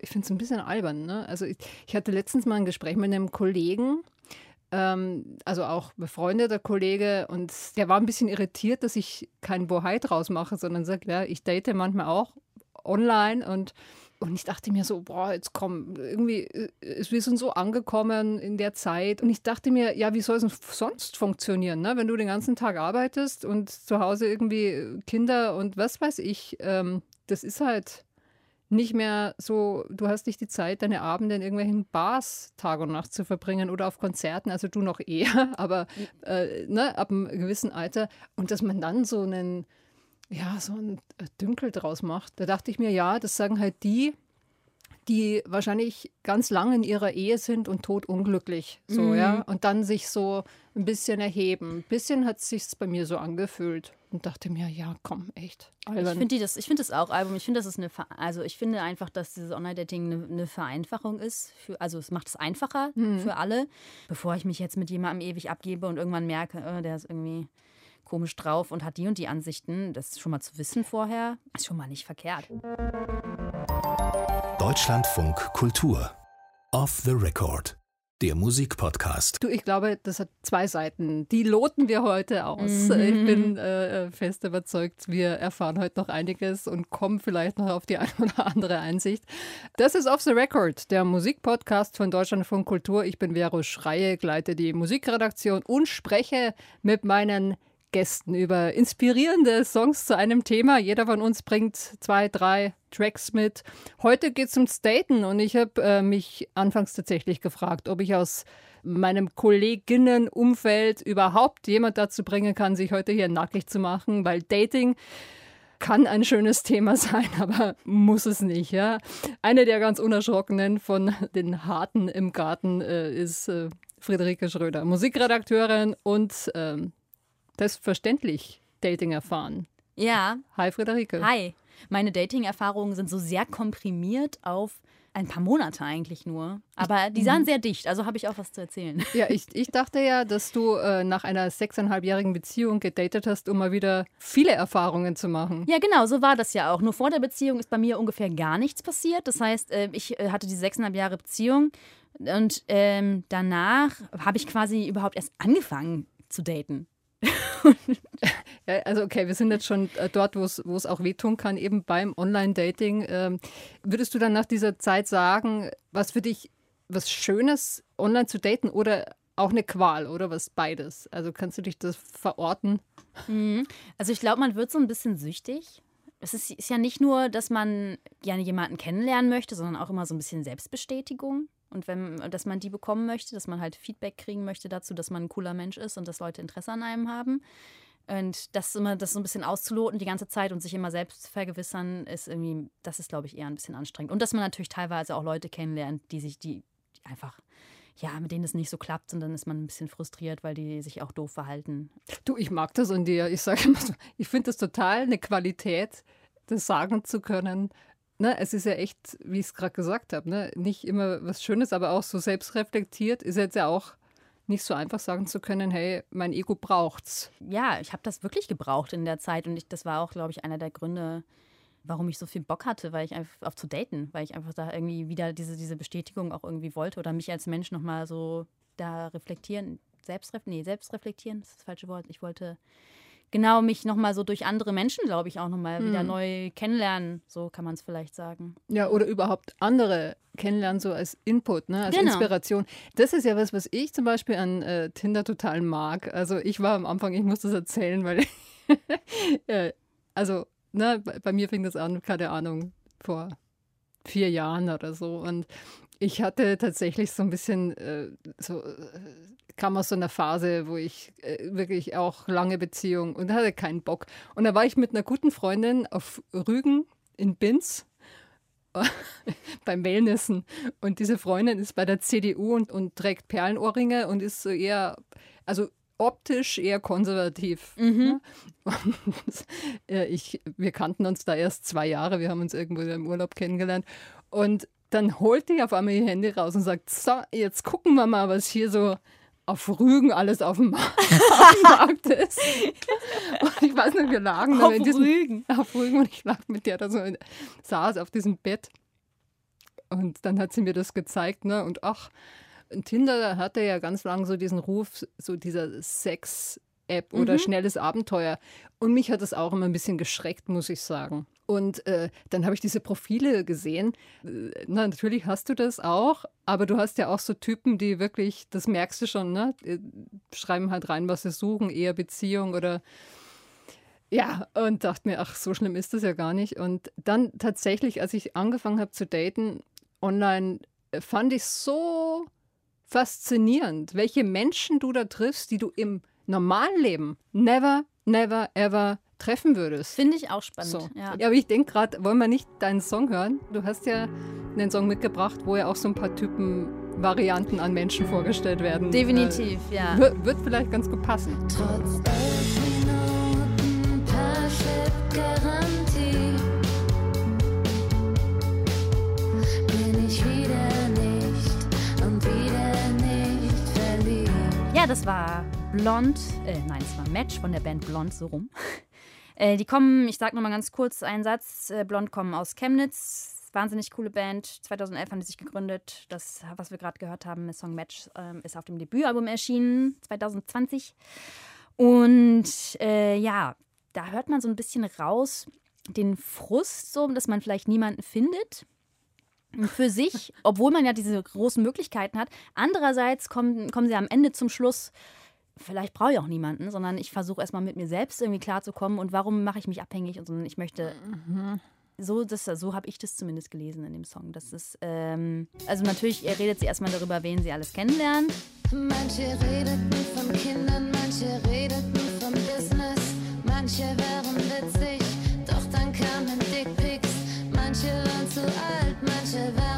ich finde es ein bisschen albern. Ne? Also ich, ich, hatte letztens mal ein Gespräch mit einem Kollegen, ähm, also auch befreundeter Kollege, und der war ein bisschen irritiert, dass ich kein Bohai draus mache, sondern sagt, ja, ich date manchmal auch online und und ich dachte mir so, boah, jetzt komm, irgendwie, äh, wir sind so angekommen in der Zeit. Und ich dachte mir, ja, wie soll es sonst funktionieren, ne? wenn du den ganzen Tag arbeitest und zu Hause irgendwie Kinder und was weiß ich. Ähm, das ist halt nicht mehr so, du hast nicht die Zeit, deine Abende in irgendwelchen Bars Tag und Nacht zu verbringen oder auf Konzerten, also du noch eher, aber äh, ne, ab einem gewissen Alter. Und dass man dann so einen ja, so ein äh, Dünkel draus macht. Da dachte ich mir, ja, das sagen halt die, die wahrscheinlich ganz lang in ihrer Ehe sind und totunglücklich. So, mhm. ja. Und dann sich so ein bisschen erheben. Ein bisschen hat es sich bei mir so angefühlt und dachte mir, ja, komm, echt. Albern. Ich finde das, find das auch Album. Ich finde, das ist eine, also ich finde einfach, dass dieses Online-Dating eine, eine, Vereinfachung ist. Für, also es macht es einfacher mhm. für alle. Bevor ich mich jetzt mit jemandem ewig abgebe und irgendwann merke, oh, der ist irgendwie komisch drauf und hat die und die Ansichten. Das ist schon mal zu wissen vorher, ist schon mal nicht verkehrt. Deutschlandfunk Kultur. Off the Record. Der Musikpodcast. Du, ich glaube, das hat zwei Seiten. Die loten wir heute aus. Mhm. Ich bin äh, fest überzeugt, wir erfahren heute noch einiges und kommen vielleicht noch auf die eine oder andere Einsicht. Das ist Off the Record, der Musikpodcast von Deutschlandfunk Kultur. Ich bin Vero Schreie, gleite die Musikredaktion und spreche mit meinen Gästen über inspirierende Songs zu einem Thema. Jeder von uns bringt zwei, drei Tracks mit. Heute geht es ums Daten und ich habe äh, mich anfangs tatsächlich gefragt, ob ich aus meinem Kolleginnenumfeld überhaupt jemand dazu bringen kann, sich heute hier nackig zu machen, weil Dating kann ein schönes Thema sein, aber muss es nicht. Ja? Eine der ganz unerschrockenen von den Harten im Garten äh, ist äh, Friederike Schröder, Musikredakteurin und ähm, selbstverständlich Dating erfahren. Ja. Hi, Friederike. Hi. Meine Dating-Erfahrungen sind so sehr komprimiert auf ein paar Monate eigentlich nur. Aber die sahen mhm. sehr dicht, also habe ich auch was zu erzählen. Ja, ich, ich dachte ja, dass du äh, nach einer sechseinhalbjährigen Beziehung gedatet hast, um mal wieder viele Erfahrungen zu machen. Ja, genau, so war das ja auch. Nur vor der Beziehung ist bei mir ungefähr gar nichts passiert. Das heißt, äh, ich äh, hatte die sechseinhalb Jahre Beziehung und ähm, danach habe ich quasi überhaupt erst angefangen zu daten. ja, also okay, wir sind jetzt schon äh, dort, wo es auch wehtun kann, eben beim Online-Dating. Ähm, würdest du dann nach dieser Zeit sagen, was für dich was Schönes, online zu daten oder auch eine Qual oder was beides? Also kannst du dich das verorten? Mhm. Also ich glaube, man wird so ein bisschen süchtig. Es ist, ist ja nicht nur, dass man gerne jemanden kennenlernen möchte, sondern auch immer so ein bisschen Selbstbestätigung. Und wenn, dass man die bekommen möchte, dass man halt Feedback kriegen möchte dazu, dass man ein cooler Mensch ist und dass Leute Interesse an einem haben. Und das immer, das so ein bisschen auszuloten die ganze Zeit und sich immer selbst vergewissern, ist irgendwie, das ist, glaube ich, eher ein bisschen anstrengend. Und dass man natürlich teilweise auch Leute kennenlernt, die sich, die, die einfach, ja, mit denen es nicht so klappt und dann ist man ein bisschen frustriert, weil die sich auch doof verhalten. Du, ich mag das an dir. Ich sage immer so, ich finde das total eine Qualität, das sagen zu können, ne, es ist ja echt, wie ich es gerade gesagt habe, ne, nicht immer was Schönes, aber auch so selbstreflektiert ist jetzt ja auch nicht so einfach sagen zu können, hey, mein Ego braucht's. Ja, ich habe das wirklich gebraucht in der Zeit und ich, das war auch, glaube ich, einer der Gründe, warum ich so viel Bock hatte, weil ich einfach auf zu daten, weil ich einfach da irgendwie wieder diese, diese Bestätigung auch irgendwie wollte oder mich als Mensch nochmal so da reflektieren, selbstref nee, selbstreflektieren, das ist das falsche Wort. Ich wollte genau mich nochmal so durch andere Menschen, glaube ich, auch nochmal mhm. wieder neu kennenlernen. So kann man es vielleicht sagen. Ja, oder überhaupt andere kennenlernen, so als Input, ne, als genau. Inspiration. Das ist ja was, was ich zum Beispiel an äh, Tinder total mag. Also ich war am Anfang, ich muss das erzählen, weil äh, also ne, bei mir fing das an, keine Ahnung, vor vier Jahren oder so. Und ich hatte tatsächlich so ein bisschen äh, so äh, kam aus so einer Phase, wo ich äh, wirklich auch lange Beziehung und hatte keinen Bock. Und da war ich mit einer guten Freundin auf Rügen in Binz beim Wellnessen. Und diese Freundin ist bei der CDU und, und trägt Perlenohrringe und ist so eher, also optisch eher konservativ. Mhm. Und, äh, ich, wir kannten uns da erst zwei Jahre, wir haben uns irgendwo im Urlaub kennengelernt. Und dann holt die auf einmal ihr Handy raus und sagt, so, jetzt gucken wir mal, was hier so auf Rügen alles auf dem, Markt ist. Und ich weiß nicht, wir lagen auf diesem, Rügen. Auf Rügen und ich lag mit der da so, saß auf diesem Bett. Und dann hat sie mir das gezeigt, ne? Und ach, Tinder hatte ja ganz lange so diesen Ruf, so dieser Sex- App oder mhm. schnelles Abenteuer. Und mich hat das auch immer ein bisschen geschreckt, muss ich sagen. Und äh, dann habe ich diese Profile gesehen. Äh, na, natürlich hast du das auch, aber du hast ja auch so Typen, die wirklich, das merkst du schon, ne? Äh, schreiben halt rein, was sie suchen, eher Beziehung oder ja, und dachte mir, ach, so schlimm ist das ja gar nicht. Und dann tatsächlich, als ich angefangen habe zu daten online, äh, fand ich so faszinierend, welche Menschen du da triffst, die du im normalen Leben never, never, ever treffen würdest. Finde ich auch spannend. So. Ja. ja, aber ich denke gerade, wollen wir nicht deinen Song hören? Du hast ja einen Song mitgebracht, wo ja auch so ein paar Typen Varianten an Menschen vorgestellt werden. Definitiv, äh, ja. Wird, vielleicht ganz gut passen. Trotz Ja, das war Blond, äh, nein, es war Match von der Band Blond, so rum. Äh, die kommen, ich sag nochmal ganz kurz einen Satz, äh, Blond kommen aus Chemnitz, wahnsinnig coole Band. 2011 haben sie sich gegründet. Das, was wir gerade gehört haben, der Song Match, ähm, ist auf dem Debütalbum erschienen, 2020. Und äh, ja, da hört man so ein bisschen raus den Frust, so, dass man vielleicht niemanden findet für sich, obwohl man ja diese großen Möglichkeiten hat. Andererseits kommen, kommen sie am Ende zum Schluss, vielleicht brauche ich auch niemanden, sondern ich versuche erstmal mit mir selbst irgendwie klarzukommen und warum mache ich mich abhängig und ich möchte. Mhm. So, so habe ich das zumindest gelesen in dem Song. Das ist, ähm, also natürlich redet sie erstmal darüber, wen sie alles kennenlernt. Manche redeten von Kindern, manche redeten von Business, manche wären witzig, doch dann kamen Dickpics, manche waren zu alt. Manche waren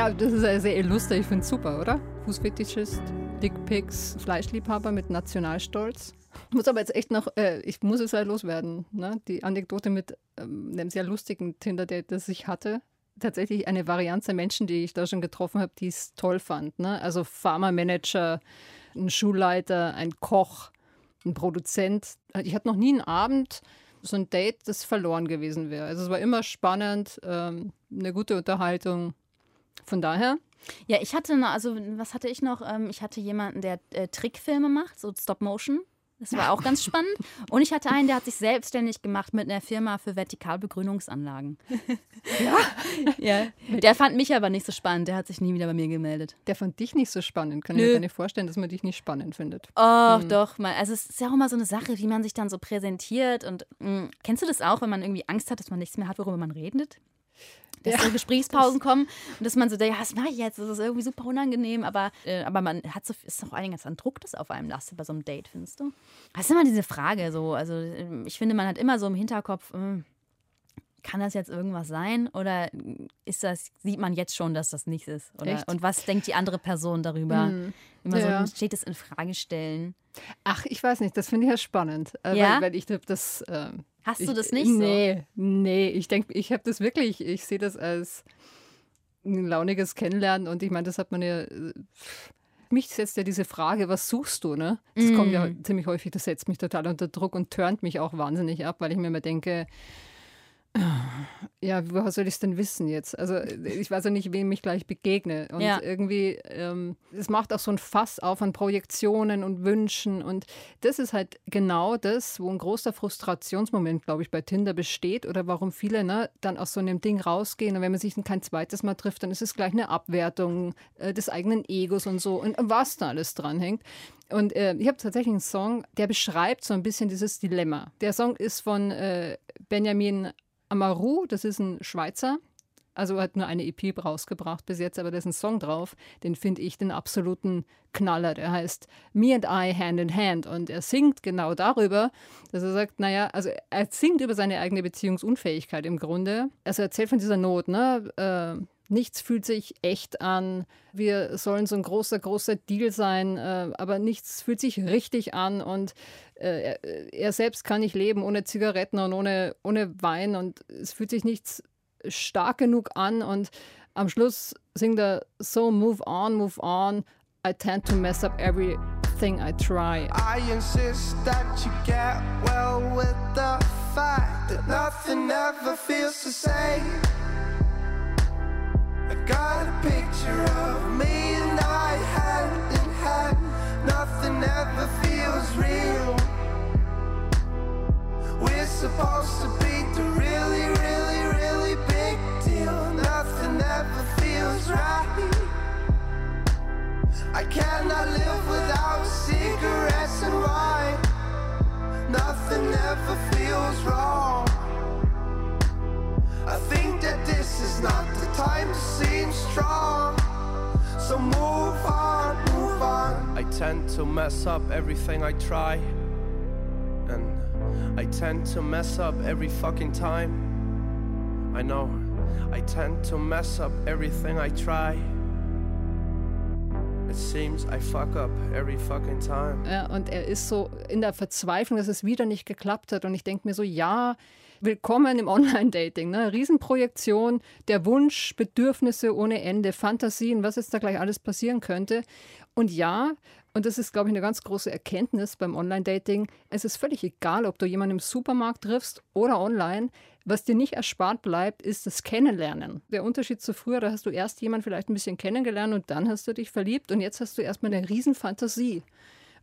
Ja, das ist sehr illustre, ich finde es super, oder? Fußfetischist. Dickpics, Fleischliebhaber mit Nationalstolz. Ich muss aber jetzt echt noch, äh, ich muss es halt loswerden. Ne? Die Anekdote mit ähm, einem sehr lustigen Tinder-Date, das ich hatte. Tatsächlich eine Varianz der Menschen, die ich da schon getroffen habe, die es toll fand. Ne? Also Pharma-Manager, ein Schulleiter, ein Koch, ein Produzent. Ich hatte noch nie einen Abend, so ein Date, das verloren gewesen wäre. Also es war immer spannend, ähm, eine gute Unterhaltung. Von daher ja, ich hatte noch, also was hatte ich noch? Ähm, ich hatte jemanden, der äh, Trickfilme macht, so Stop Motion. Das war auch ganz spannend. Und ich hatte einen, der hat sich selbstständig gemacht mit einer Firma für Vertikalbegrünungsanlagen. Ja? ja. Der fand mich aber nicht so spannend. Der hat sich nie wieder bei mir gemeldet. Der fand dich nicht so spannend. Kann ich mir gar nicht vorstellen, dass man dich nicht spannend findet. Oh, hm. doch. Mal. Also es ist ja auch immer so eine Sache, wie man sich dann so präsentiert. Und mh, hm, kennst du das auch, wenn man irgendwie Angst hat, dass man nichts mehr hat, worüber man redet? Dass ja. so Gesprächspausen kommen und dass man so, ja, was mache ich jetzt? Das ist irgendwie super unangenehm, aber, äh, aber man hat so, ist doch einiges an Druck, das auf einem lastet bei so einem Date, findest du? Das ist immer diese Frage so, also ähm, ich finde, man hat immer so im Hinterkopf, mh, kann das jetzt irgendwas sein oder ist das, sieht man jetzt schon, dass das nichts ist? Und was denkt die andere Person darüber? Mhm. Immer ja. so steht es in Frage stellen. Ach, ich weiß nicht, das finde ich ja spannend. Äh, ja? Weil, weil ich das. Äh, Hast ich, du das nicht nee, so? Nee, ich denke, ich habe das wirklich, ich sehe das als ein launiges Kennenlernen und ich meine, das hat man ja. Mich setzt ja diese Frage, was suchst du, ne? Das mm. kommt ja mhm. ziemlich häufig, das setzt mich total unter Druck und turnt mich auch wahnsinnig ab, weil ich mir immer denke, ja, woher soll ich es denn wissen jetzt? Also ich weiß ja nicht, wem ich gleich begegne. Und ja. irgendwie, ähm, es macht auch so ein Fass auf an Projektionen und Wünschen. Und das ist halt genau das, wo ein großer Frustrationsmoment, glaube ich, bei Tinder besteht oder warum viele ne, dann aus so einem Ding rausgehen. Und wenn man sich dann kein zweites Mal trifft, dann ist es gleich eine Abwertung äh, des eigenen Egos und so. Und was da alles dranhängt. Und äh, ich habe tatsächlich einen Song, der beschreibt so ein bisschen dieses Dilemma. Der Song ist von äh, Benjamin Amaru, das ist ein Schweizer, also hat nur eine EP rausgebracht bis jetzt, aber da ist ein Song drauf, den finde ich den absoluten Knaller. Der heißt Me and I Hand in Hand und er singt genau darüber, dass er sagt, naja, also er singt über seine eigene Beziehungsunfähigkeit im Grunde. Also er erzählt von dieser Not, ne? Äh, nichts fühlt sich echt an. Wir sollen so ein großer, großer Deal sein, äh, aber nichts fühlt sich richtig an und äh, er, er, selbst kann nicht leben ohne Zigaretten und ohne, ohne Wein und es fühlt sich nichts stark genug an und am Schluss singt er So move on, move on. I tend to mess up everything I try. I insist that you get well with the fact that nothing ever feels the same. Nothing ever feels to mess up everything I try. And I tend to mess up every fucking time. I know. I tend to mess up everything I try. It seems I fuck up every fucking time. Ja, und er ist so in der Verzweiflung, dass es wieder nicht geklappt hat. Und ich denke mir so, ja, willkommen im Online-Dating. Ne? Riesenprojektion, der Wunsch, Bedürfnisse ohne Ende, Fantasien, was jetzt da gleich alles passieren könnte. Und ja, und das ist, glaube ich, eine ganz große Erkenntnis beim Online-Dating. Es ist völlig egal, ob du jemanden im Supermarkt triffst oder online. Was dir nicht erspart bleibt, ist das Kennenlernen. Der Unterschied zu früher, da hast du erst jemanden vielleicht ein bisschen kennengelernt und dann hast du dich verliebt und jetzt hast du erstmal eine Riesenfantasie.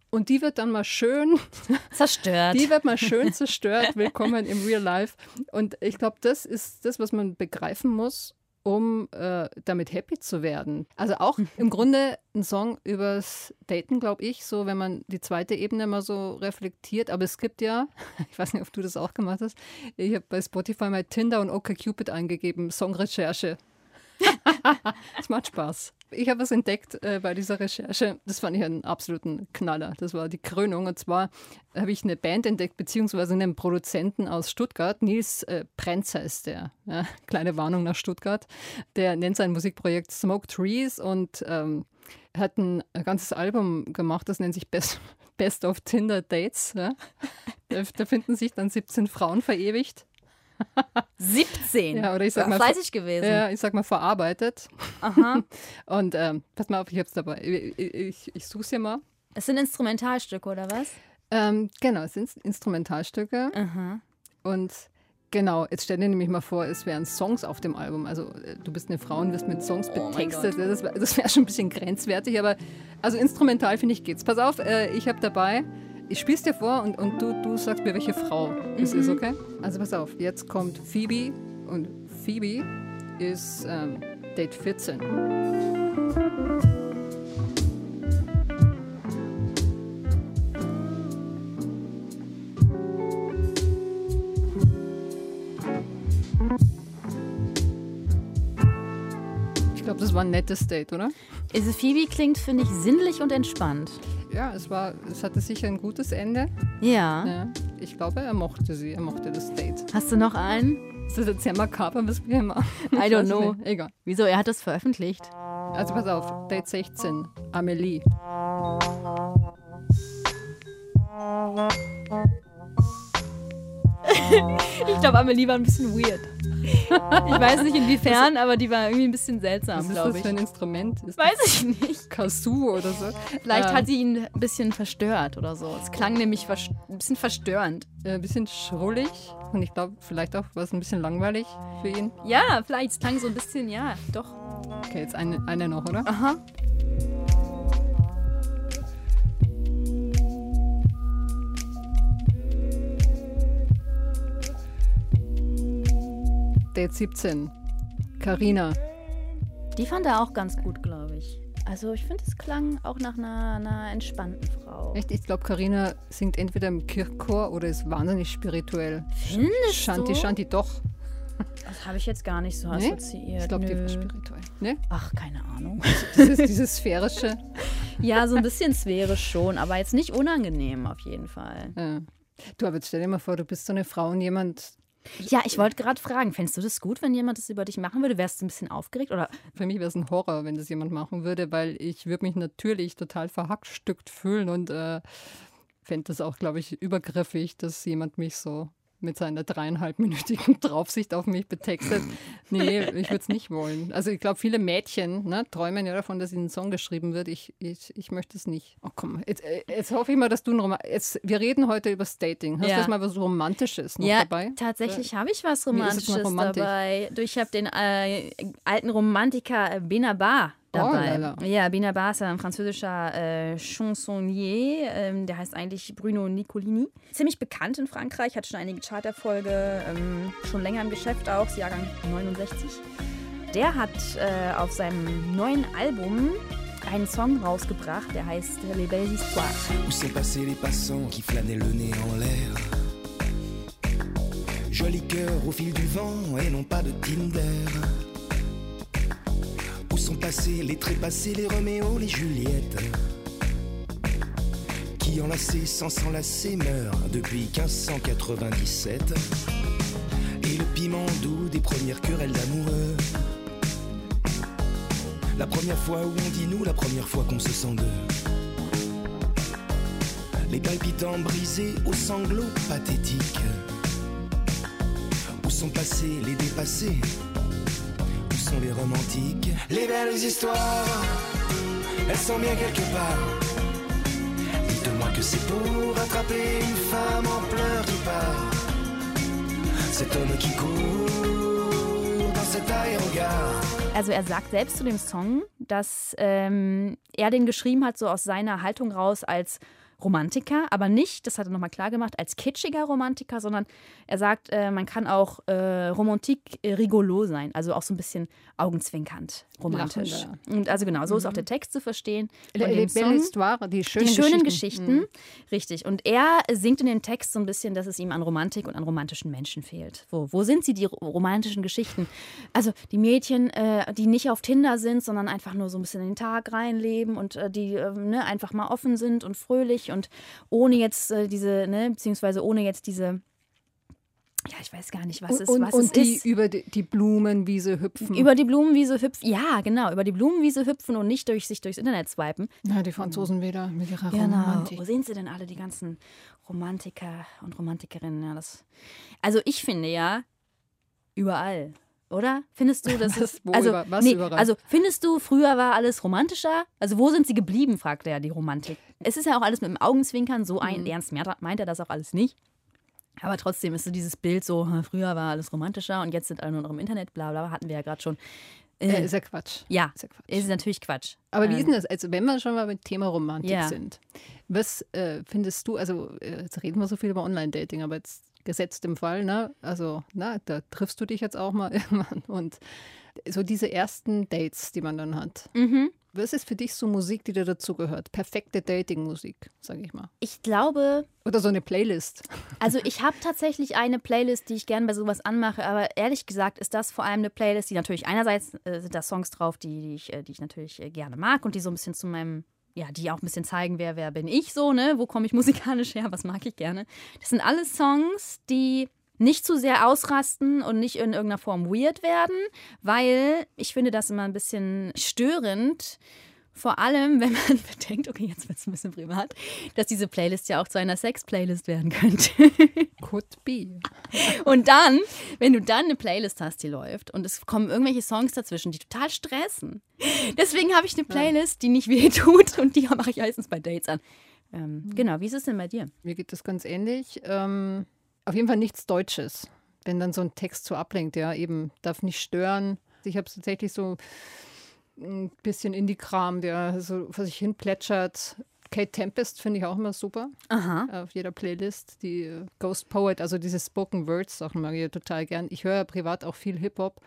Und die wird dann mal schön zerstört. Die wird mal schön zerstört. Willkommen im Real Life. Und ich glaube, das ist das, was man begreifen muss um äh, damit happy zu werden. Also auch im Grunde ein Song übers Daten, glaube ich, so wenn man die zweite Ebene mal so reflektiert. Aber es gibt ja, ich weiß nicht, ob du das auch gemacht hast, ich habe bei Spotify mal Tinder und OkCupid eingegeben, Songrecherche. Es macht Spaß. Ich habe was entdeckt äh, bei dieser Recherche. Das fand ich einen absoluten Knaller. Das war die Krönung. Und zwar habe ich eine Band entdeckt, beziehungsweise einen Produzenten aus Stuttgart. Nils äh, Prenz heißt der. Ja, kleine Warnung nach Stuttgart. Der nennt sein Musikprojekt Smoke Trees und ähm, hat ein ganzes Album gemacht, das nennt sich Best, Best of Tinder Dates. Ja. Da, da finden sich dann 17 Frauen verewigt. 17? Ja, oder ich sag mal. Fleißig gewesen. Ja, ich sag mal verarbeitet. Aha. Und ähm, pass mal auf, ich hab's dabei. Ich, ich, ich such's hier mal. Es sind Instrumentalstücke, oder was? Ähm, genau, es sind Instrumentalstücke. Aha. Und genau, jetzt stell dir nämlich mal vor, es wären Songs auf dem Album. Also äh, du bist eine Frau und wirst mit Songs oh betextet. Das, das wäre schon ein bisschen grenzwertig, aber also instrumental finde ich geht's. Pass auf, äh, ich habe dabei ich spiel's dir vor und, und du, du sagst mir, welche Frau es mhm. ist, okay? Also pass auf, jetzt kommt Phoebe und Phoebe ist ähm, Date 14. Ich glaube, das war ein nettes Date, oder? Also Phoebe klingt, finde ich, sinnlich und entspannt ja, es war, es hatte sicher ein gutes Ende. Ja. ja. Ich glaube, er mochte sie, er mochte das Date. Hast du noch einen? Ist das jetzt sehr makaber, was wir immer. I don't know. Egal. Wieso? Er hat das veröffentlicht. Also pass auf, Date 16, Amelie. ich glaube, Amelie war ein bisschen weird. Ich weiß nicht inwiefern, aber die war irgendwie ein bisschen seltsam, glaube ich. Was ist das für ein Instrument? Ist weiß ich nicht. Kazoo oder so? Vielleicht ähm. hat sie ihn ein bisschen verstört oder so. Es klang nämlich ein bisschen verstörend. Äh, ein bisschen schrullig und ich glaube, vielleicht auch war es ein bisschen langweilig für ihn. Ja, vielleicht. Es klang so ein bisschen, ja, doch. Okay, jetzt eine, eine noch, oder? Aha. Date 17. Karina. Die fand er auch ganz gut, glaube ich. Also ich finde, es klang auch nach einer, einer entspannten Frau. Echt? Ich glaube, Karina singt entweder im Kirchchor oder ist wahnsinnig spirituell. Findest Shanti, du? Shanti, doch. Das habe ich jetzt gar nicht so nee? assoziiert. Ich glaube, die war spirituell. Nee? Ach, keine Ahnung. Dieses, dieses sphärische. ja, so ein bisschen sphärisch schon, aber jetzt nicht unangenehm auf jeden Fall. Ja. Du, aber jetzt stell dir mal vor, du bist so eine Frau und jemand Ja, ich wollte gerade fragen, fändest du das gut, wenn jemand das über dich machen würde? Wärst du ein bisschen aufgeregt? Oder? Für mich wäre es ein Horror, wenn das jemand machen würde, weil ich würde mich natürlich total verhackstückt fühlen und äh, fände das auch, glaube ich, übergriffig, dass jemand mich so mit seiner dreieinhalbminütigen Draufsicht auf mich betextet. Nee, ich würde es nicht wollen. Also ich glaube, viele Mädchen ne, träumen ja davon, dass ihnen ein Song geschrieben wird. Ich, ich, ich möchte es nicht. Oh komm, jetzt, äh, jetzt hoffe ich mal, dass du ein Roman jetzt, Wir reden heute über Dating. Hast ja. du das mal was Romantisches noch ja, dabei? tatsächlich habe ich was Romantisches dabei. Ich habe den äh, alten Romantiker Benabar dabei. Oh, ja, Benabar ist ein französischer äh, Chansonnier, ähm, der heißt eigentlich Bruno Nicolini. Ziemlich bekannt in Frankreich, hat schon einige Charterfolge, ähm, schon länger im Geschäft auch, Jahrgang 69. Der hat äh, auf seinem neuen Album einen Song rausgebracht, der heißt Les Belles Histoires. Où sont passés les passants qui flânaient le nez en l'air Joli cœur au fil du vent et non pas de Tinder sont passés les trépassés, les Roméo, les Juliettes. Qui enlacés sans s'enlacer meurent depuis 1597. Et le piment doux des premières querelles d'amoureux. La première fois où on dit nous, la première fois qu'on se sent deux. Les palpitants brisés aux sanglots pathétiques. Où sont passés les dépassés? Sont les romantiques. Les belles histoires, elles sont bien quelque part. Dites-moi que c'est pour attraper une femme en pleurs qui part. Cet homme qui court dans cet aérogare. Also er sagt selbst zu dem Song, dass ähm, er den geschrieben hat, so aus seiner Haltung raus als Romantiker, aber nicht, das hat er nochmal klar gemacht, als kitschiger Romantiker, sondern er sagt, äh, man kann auch äh, Romantik rigolo sein, also auch so ein bisschen augenzwinkernd romantisch. Lachender. Und also genau, so mhm. ist auch der Text zu verstehen. Le, le Song, Histoire, die schönen, die schönen Geschichten. Geschichten. Mhm. Richtig. Und er singt in dem Text so ein bisschen, dass es ihm an Romantik und an romantischen Menschen fehlt. Wo, wo sind sie, die romantischen Geschichten? Also die Mädchen, äh, die nicht auf Tinder sind, sondern einfach nur so ein bisschen in den Tag reinleben und äh, die äh, ne, einfach mal offen sind und fröhlich und ohne jetzt äh, diese, ne, beziehungsweise ohne jetzt diese ja, ich weiß gar nicht, was es, und, was und es die ist. über die, die, Blumenwiese hüpfen. Über die Blumenwiese hüpfen, ja, genau, über die Blumenwiese hüpfen und nicht durch sich durchs Internet swipen. Na, die Franzosen wieder mit ihrer genau. Romantik. Wo sehen sie denn alle, die ganzen Romantiker und Romantikerinnen? Ja, das, also ich finde ja, überall. Oder? Findest du, dass es. Also, über, was nee, überall? also findest du, früher war alles romantischer? Also wo sind sie geblieben, fragt er die Romantik. Es ist ja auch alles mit dem Augenzwinkern, so ein mhm. ernst meint er das auch alles nicht. Aber trotzdem ist so dieses Bild so, früher war alles romantischer und jetzt sind alle nur noch im Internet, bla bla, hatten wir ja gerade schon. Äh, ist ja Quatsch. Ja, ist, ja Quatsch. ist natürlich Quatsch. Aber ähm, wie ist denn das, also wenn wir schon mal mit Thema Romantik ja. sind, was äh, findest du, also äh, jetzt reden wir so viel über Online-Dating, aber jetzt gesetzt im Fall, ne? Also, na, da triffst du dich jetzt auch mal irgendwann und so diese ersten Dates, die man dann hat. Mhm. Was ist für dich so Musik, die dir dazugehört? Perfekte Dating-Musik, sage ich mal. Ich glaube. Oder so eine Playlist. Also ich habe tatsächlich eine Playlist, die ich gerne bei sowas anmache, aber ehrlich gesagt ist das vor allem eine Playlist, die natürlich einerseits äh, sind da Songs drauf, die, die, ich, äh, die ich natürlich äh, gerne mag und die so ein bisschen zu meinem ja, die auch ein bisschen zeigen, wer, wer bin ich so, ne? Wo komme ich musikalisch her, was mag ich gerne. Das sind alles Songs, die nicht zu sehr ausrasten und nicht in irgendeiner Form weird werden, weil ich finde das immer ein bisschen störend, vor allem, wenn man bedenkt, okay, jetzt wird es ein bisschen privat, dass diese Playlist ja auch zu einer Sex-Playlist werden könnte. Could be. Und dann, wenn du dann eine Playlist hast, die läuft und es kommen irgendwelche Songs dazwischen, die total stressen. Deswegen habe ich eine Playlist, die nicht weh tut und die mache ich meistens bei Dates an. Ähm, mhm. Genau, wie ist es denn bei dir? Mir geht das ganz ähnlich. Ähm, auf jeden Fall nichts Deutsches. Wenn dann so ein Text so ablenkt, ja, eben darf nicht stören. Ich habe es tatsächlich so ein bisschen Indie-Kram, der so vor sich hin plätschert. Kate Tempest finde ich auch immer super. Aha. Auf jeder Playlist. Die äh, Ghost Poet, also diese Spoken Words Sachen mag ich total gern. Ich höre privat auch viel Hip-Hop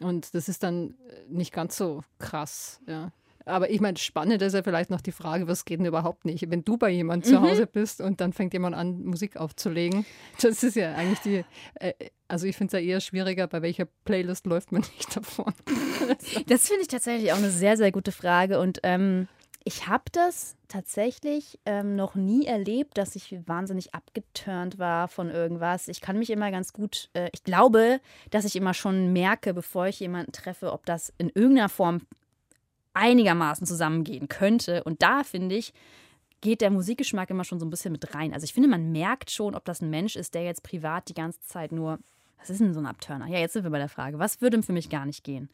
und das ist dann äh, nicht ganz so krass. Ja. Aber ich meine, spannend ist ja vielleicht noch die Frage, was geht denn überhaupt nicht? Wenn du bei jemandem mhm. zu Hause bist und dann fängt jemand an, Musik aufzulegen, das ist ja eigentlich die, äh, also ich finde es ja eher schwieriger, bei welcher Playlist läuft man nicht davon. das finde ich tatsächlich auch eine sehr, sehr gute Frage und ähm, Ich habe das tatsächlich ähm, noch nie erlebt, dass ich wahnsinnig abgeturnt war von irgendwas. Ich kann mich immer ganz gut, äh, ich glaube, dass ich immer schon merke, bevor ich jemanden treffe, ob das in irgendeiner Form einigermaßen zusammengehen könnte. Und da finde ich, geht der Musikgeschmack immer schon so ein bisschen mit rein. Also ich finde, man merkt schon, ob das ein Mensch ist, der jetzt privat die ganze Zeit nur, was ist denn so ein Abturner? Ja, jetzt sind wir bei der Frage, was würde für mich gar nicht gehen?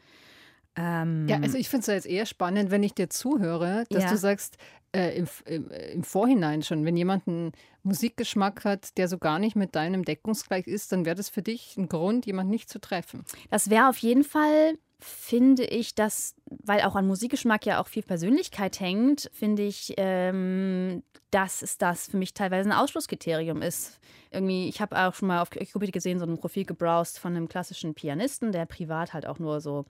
Ähm, ja, also ich finde es jetzt eher spannend, wenn ich dir zuhöre, dass ja. du sagst, äh, im, im, im, Vorhinein schon, wenn jemand einen Musikgeschmack hat, der so gar nicht mit deinem deckungsgleich ist, dann wäre das für dich ein Grund, jemanden nicht zu treffen. Das wäre auf jeden Fall finde ich, dass, weil auch an Musikgeschmack ja auch viel Persönlichkeit hängt, finde ich, ähm, dass es das für mich teilweise ein Ausschlusskriterium ist. Irgendwie, ich habe auch schon mal auf Cupid gesehen, so ein Profil gebrowst von einem klassischen Pianisten, der privat halt auch nur so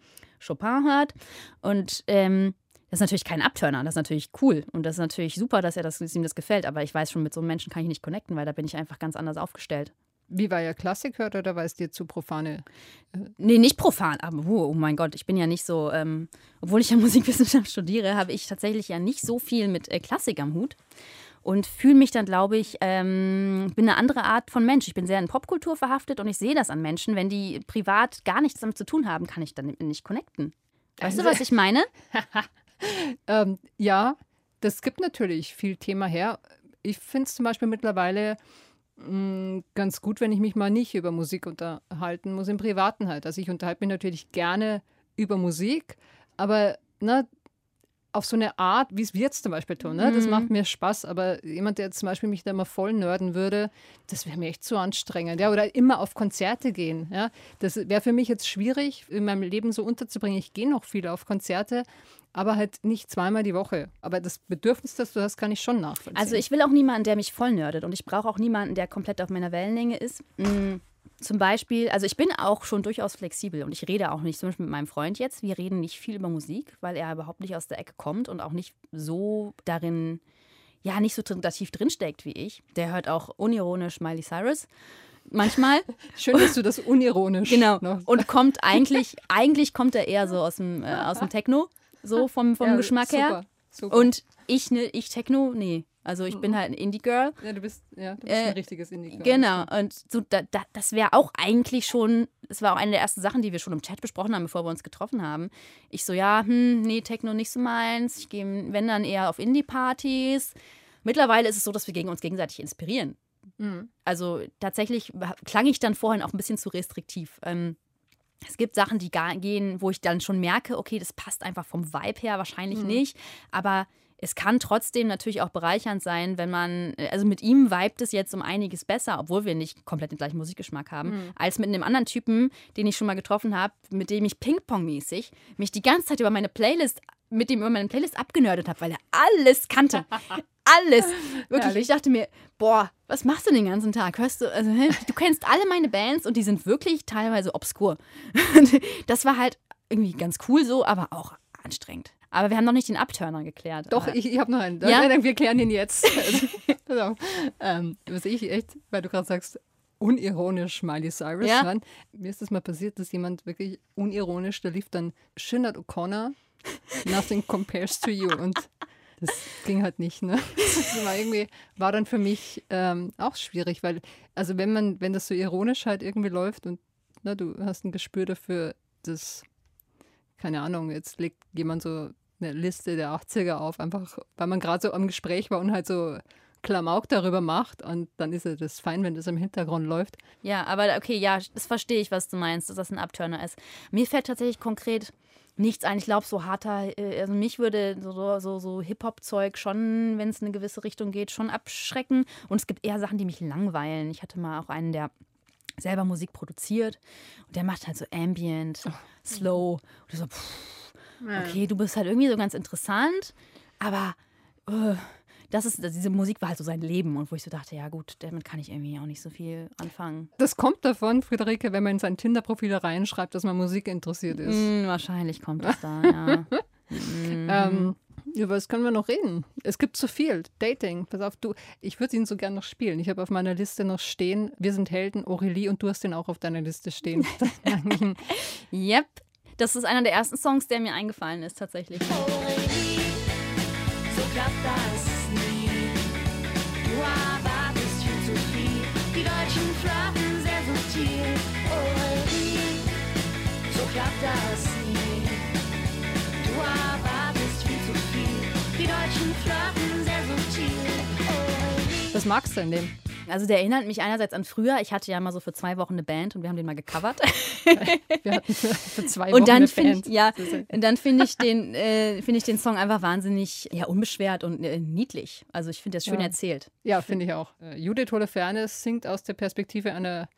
Chopin hört. Und ähm, das ist natürlich kein Abturner, das ist natürlich cool und das ist natürlich super, dass, er das, dass ihm das gefällt, aber ich weiß schon, mit so einem Menschen kann ich nicht connecten, weil da bin ich einfach ganz anders aufgestellt. Wie war ja Klassik hört oder war es dir zu profane? Äh? Nee, nicht profan, aber oh, mein Gott, ich bin ja nicht so, ähm, obwohl ich ja Musikwissenschaft studiere, habe ich tatsächlich ja nicht so viel mit äh, Klassik am Hut und fühle mich dann, glaube ich, ähm, bin eine andere Art von Mensch. Ich bin sehr in Popkultur verhaftet und ich sehe das an Menschen. Wenn die privat gar nichts damit zu tun haben, kann ich dann nicht connecten. Weißt du, was ich meine? ähm, ja, das gibt natürlich viel Thema her. Ich finde es zum Beispiel mittlerweile ganz gut, wenn ich mich mal nicht über Musik unterhalten muss, im Privaten halt. Also ich unterhalte mich natürlich gerne über Musik, aber ne, auf so eine Art, wie es wir jetzt zum Beispiel tun. Ne? Das mhm. macht mir Spaß, aber jemand, der zum Beispiel mich da mal voll nörden würde, das wäre mir echt zu anstrengend. Ja? Oder immer auf Konzerte gehen. Ja? Das wäre für mich jetzt schwierig, in meinem Leben so unterzubringen. Ich gehe noch viel auf Konzerte, aber halt nicht zweimal die Woche. Aber das Bedürfnis, das du hast, kann ich schon nachvollziehen. Also ich will auch niemanden, der mich voll nerdet und ich brauche auch niemanden, der komplett auf meiner Wellenlänge ist. Mhm. Zum Beispiel, also ich bin auch schon durchaus flexibel und ich rede auch nicht, zum Beispiel mit meinem Freund jetzt, wir reden nicht viel über Musik, weil er überhaupt nicht aus der Ecke kommt und auch nicht so darin, ja, nicht so tief drinsteckt wie ich. Der hört auch unironisch Miley Cyrus manchmal. Schön, dass du das unironisch. Genau. Und kommt eigentlich, eigentlich kommt er eher so aus dem, äh, aus dem Techno so vom, vom ja, Geschmack super, her. Super. Und ich, ne, ich Techno, nee. Also ich bin mhm. halt ein Indie-Girl. Ja, du bist, ja, du bist äh, ein richtiges Indie-Girl. Genau. Und so, da, da, das wäre auch eigentlich schon, das war auch eine der ersten Sachen, die wir schon im Chat besprochen haben, bevor wir uns getroffen haben. Ich so, ja, hm, nee, Techno nicht so meins. Ich gehe, wenn dann eher auf Indie-Partys. Mittlerweile ist es so, dass wir gegen uns gegenseitig inspirieren. Mhm. Also tatsächlich klang ich dann vorhin auch ein bisschen zu restriktiv. Ähm, es gibt Sachen, die gehen, wo ich dann schon merke, okay, das passt einfach vom Vibe her wahrscheinlich mhm. nicht. Aber es kann trotzdem natürlich auch bereichernd sein, wenn man, also mit ihm vibet es jetzt um einiges besser, obwohl wir nicht komplett den gleichen Musikgeschmack haben, mhm. als mit einem anderen Typen, den ich schon mal getroffen habe, mit dem ich Ping-Pong-mäßig mich die ganze Zeit über meine Playlist, mit dem über meine Playlist abgenördet habe, weil er alles kannte. alles. Wirklich. Ich dachte mir, boah, was machst du den ganzen Tag? Hörst du, also, du kennst alle meine Bands und die sind wirklich teilweise obskur. das war halt irgendwie ganz cool so, aber auch anstrengend. Aber wir haben noch nicht den Abturner geklärt. Doch, ich, ich habe noch einen. Ja? Wir klären ihn jetzt. also, ähm, was ich echt, weil du gerade sagst, unironisch Miley Cyrus ja? hören. Mir ist das mal passiert, dass jemand wirklich unironisch, da lief dann Shinard O'Connor, Nothing Compares to You. Und das ging halt nicht, ne? Das war irgendwie, war dann für mich ähm, auch schwierig, weil, also wenn man, wenn das so ironisch halt irgendwie läuft und ne, du hast ein Gespür dafür, dass, keine Ahnung, jetzt legt jemand so eine Liste der 80er auf, einfach weil man gerade so am Gespräch war und halt so Klamauk darüber macht und dann ist es das fein, wenn das im Hintergrund läuft. Ja, aber okay, ja, das verstehe ich, was du meinst, dass das ein Abturner ist. Mir fällt tatsächlich konkret nichts ein. Ich glaube, so harter, äh, also mich würde so, so, so Hip-Hop-Zeug schon, wenn es in eine gewisse Richtung geht, schon abschrecken. Und es gibt eher Sachen, die mich langweilen. Ich hatte mal auch einen, der selber Musik produziert und der macht halt so Ambient, oh. Slow. Und so, pff, okay, du bist halt irgendwie so ganz interessant, aber. Uh, das ist, diese Musik war halt so sein Leben und wo ich so dachte, ja gut, damit kann ich irgendwie auch nicht so viel anfangen. Das kommt davon, Friederike, wenn man in sein Tinder-Profil reinschreibt, dass man Musik interessiert ist. Mm, wahrscheinlich kommt das da, ja. mm. ähm, über was können wir noch reden? Es gibt zu viel. Dating. Pass auf, du, ich würde ihn so gern noch spielen. Ich habe auf meiner Liste noch stehen, wir sind Helden, Aurelie und du hast den auch auf deiner Liste stehen. yep. Das ist einer der ersten Songs, der mir eingefallen ist, tatsächlich. Aurelie. klappt das nie. Du erwartest viel zu viel, die Deutschen flirten sehr subtil. Aurelie, so klappt das nie. Du erwartest viel zu viel, die Deutschen flirten sehr subtil. Aurelie. Was magst du an dem? Also der erinnert mich einerseits an früher. Ich hatte ja mal so für zwei Wochen eine Band und wir haben den mal gecovert. wir hatten für, zwei Wochen und dann eine find, Band. Ja, und dann finde ich, den, äh, find ich den Song einfach wahnsinnig ja, unbeschwert und äh, niedlich. Also ich finde das schön Ja. erzählt. Ja, finde ich auch. Äh, Judith Holofernes singt aus der Perspektive einer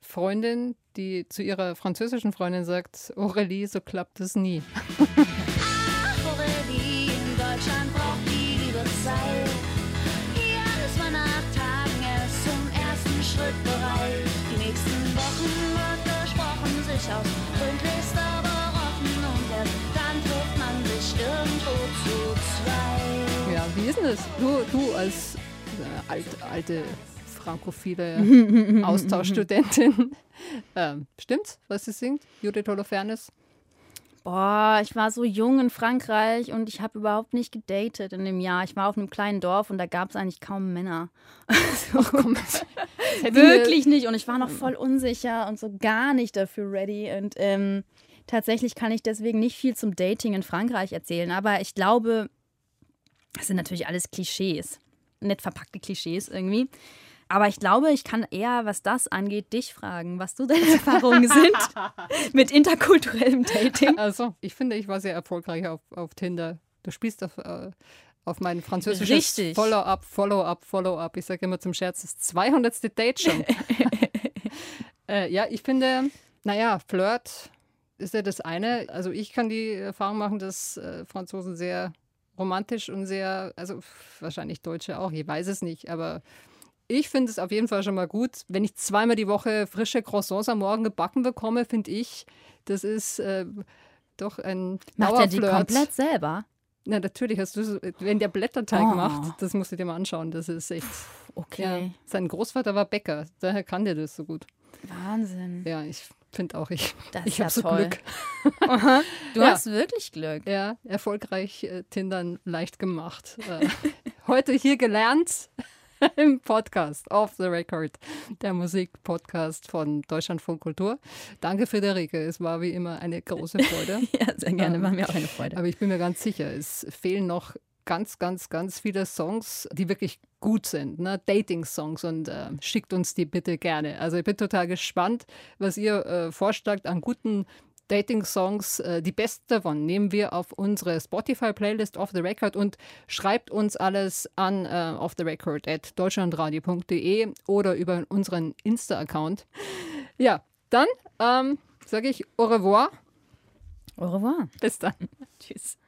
Freundin, die zu ihrer französischen Freundin sagt, Aurélie, so klappt es nie. wie ist denn das? Du, du als äh, alt, alte frankophile Austauschstudentin, ähm, stimmt's, was sie singt? Judith Holofernes? Boah, ich war so jung in Frankreich und ich habe überhaupt nicht gedatet in dem Jahr. Ich war auf einem kleinen Dorf und da gab es eigentlich kaum Männer. So, Komm, das hätte wirklich nicht. Und ich war noch voll unsicher und so gar nicht dafür ready. Und ähm, tatsächlich kann ich deswegen nicht viel zum Dating in Frankreich erzählen. Aber ich glaube, das sind natürlich alles Klischees. Nett verpackte Klischees irgendwie. Aber ich glaube, ich kann eher, was das angeht, dich fragen, was du deine Erfahrungen sind mit interkulturellem Dating. Also, ich finde, ich war sehr erfolgreich auf, auf Tinder. Du spielst auf, äh, auf mein französisches Richtig. Follow-up, Follow-up, Follow-up. Ich sage immer zum Scherz, das 200. Date schon. äh, ja, ich finde, naja, Flirt ist ja das eine. Also ich kann die Erfahrung machen, dass äh, Franzosen sehr romantisch und sehr, also wahrscheinlich Deutsche auch, ich weiß es nicht, aber ich finde es auf jeden Fall schon mal gut, wenn ich zweimal die Woche frische Croissants am Morgen gebacken bekomme, finde ich, das ist äh, doch ein Macht er die komplett selber? Na, natürlich hast du, wenn der Blätterteig Oh. macht, das musst du dir mal anschauen, das ist echt. Ja. Okay. Sein Großvater war Bäcker, daher kann der das so gut. Wahnsinn. Ja, ich finde auch, ich, Das ist ich ja habe so toll. Glück. Du Ja. hast wirklich Glück. Ja, erfolgreich äh, Tindern leicht gemacht. Äh, heute hier gelernt im Podcast Off the Record, der Musikpodcast von Deutschlandfunk Kultur. Danke, Friederike. Es war wie immer eine große Freude. Ja, sehr gerne. Ähm, War mir auch eine Freude. Aber ich bin mir ganz sicher, es fehlen noch ganz, ganz, ganz viele Songs, die wirklich gut sind, ne? Dating-Songs und äh, schickt uns die bitte gerne. Also ich bin total gespannt, was ihr äh, vorschlagt an guten Dating-Songs. Äh, die besten davon nehmen wir auf unsere Spotify-Playlist Off the Record und schreibt uns alles an äh, off the record at deutschlandradio.de oder über unseren Insta-Account. Ja, dann ähm, sage ich au revoir. Au revoir. Bis dann. Tschüss.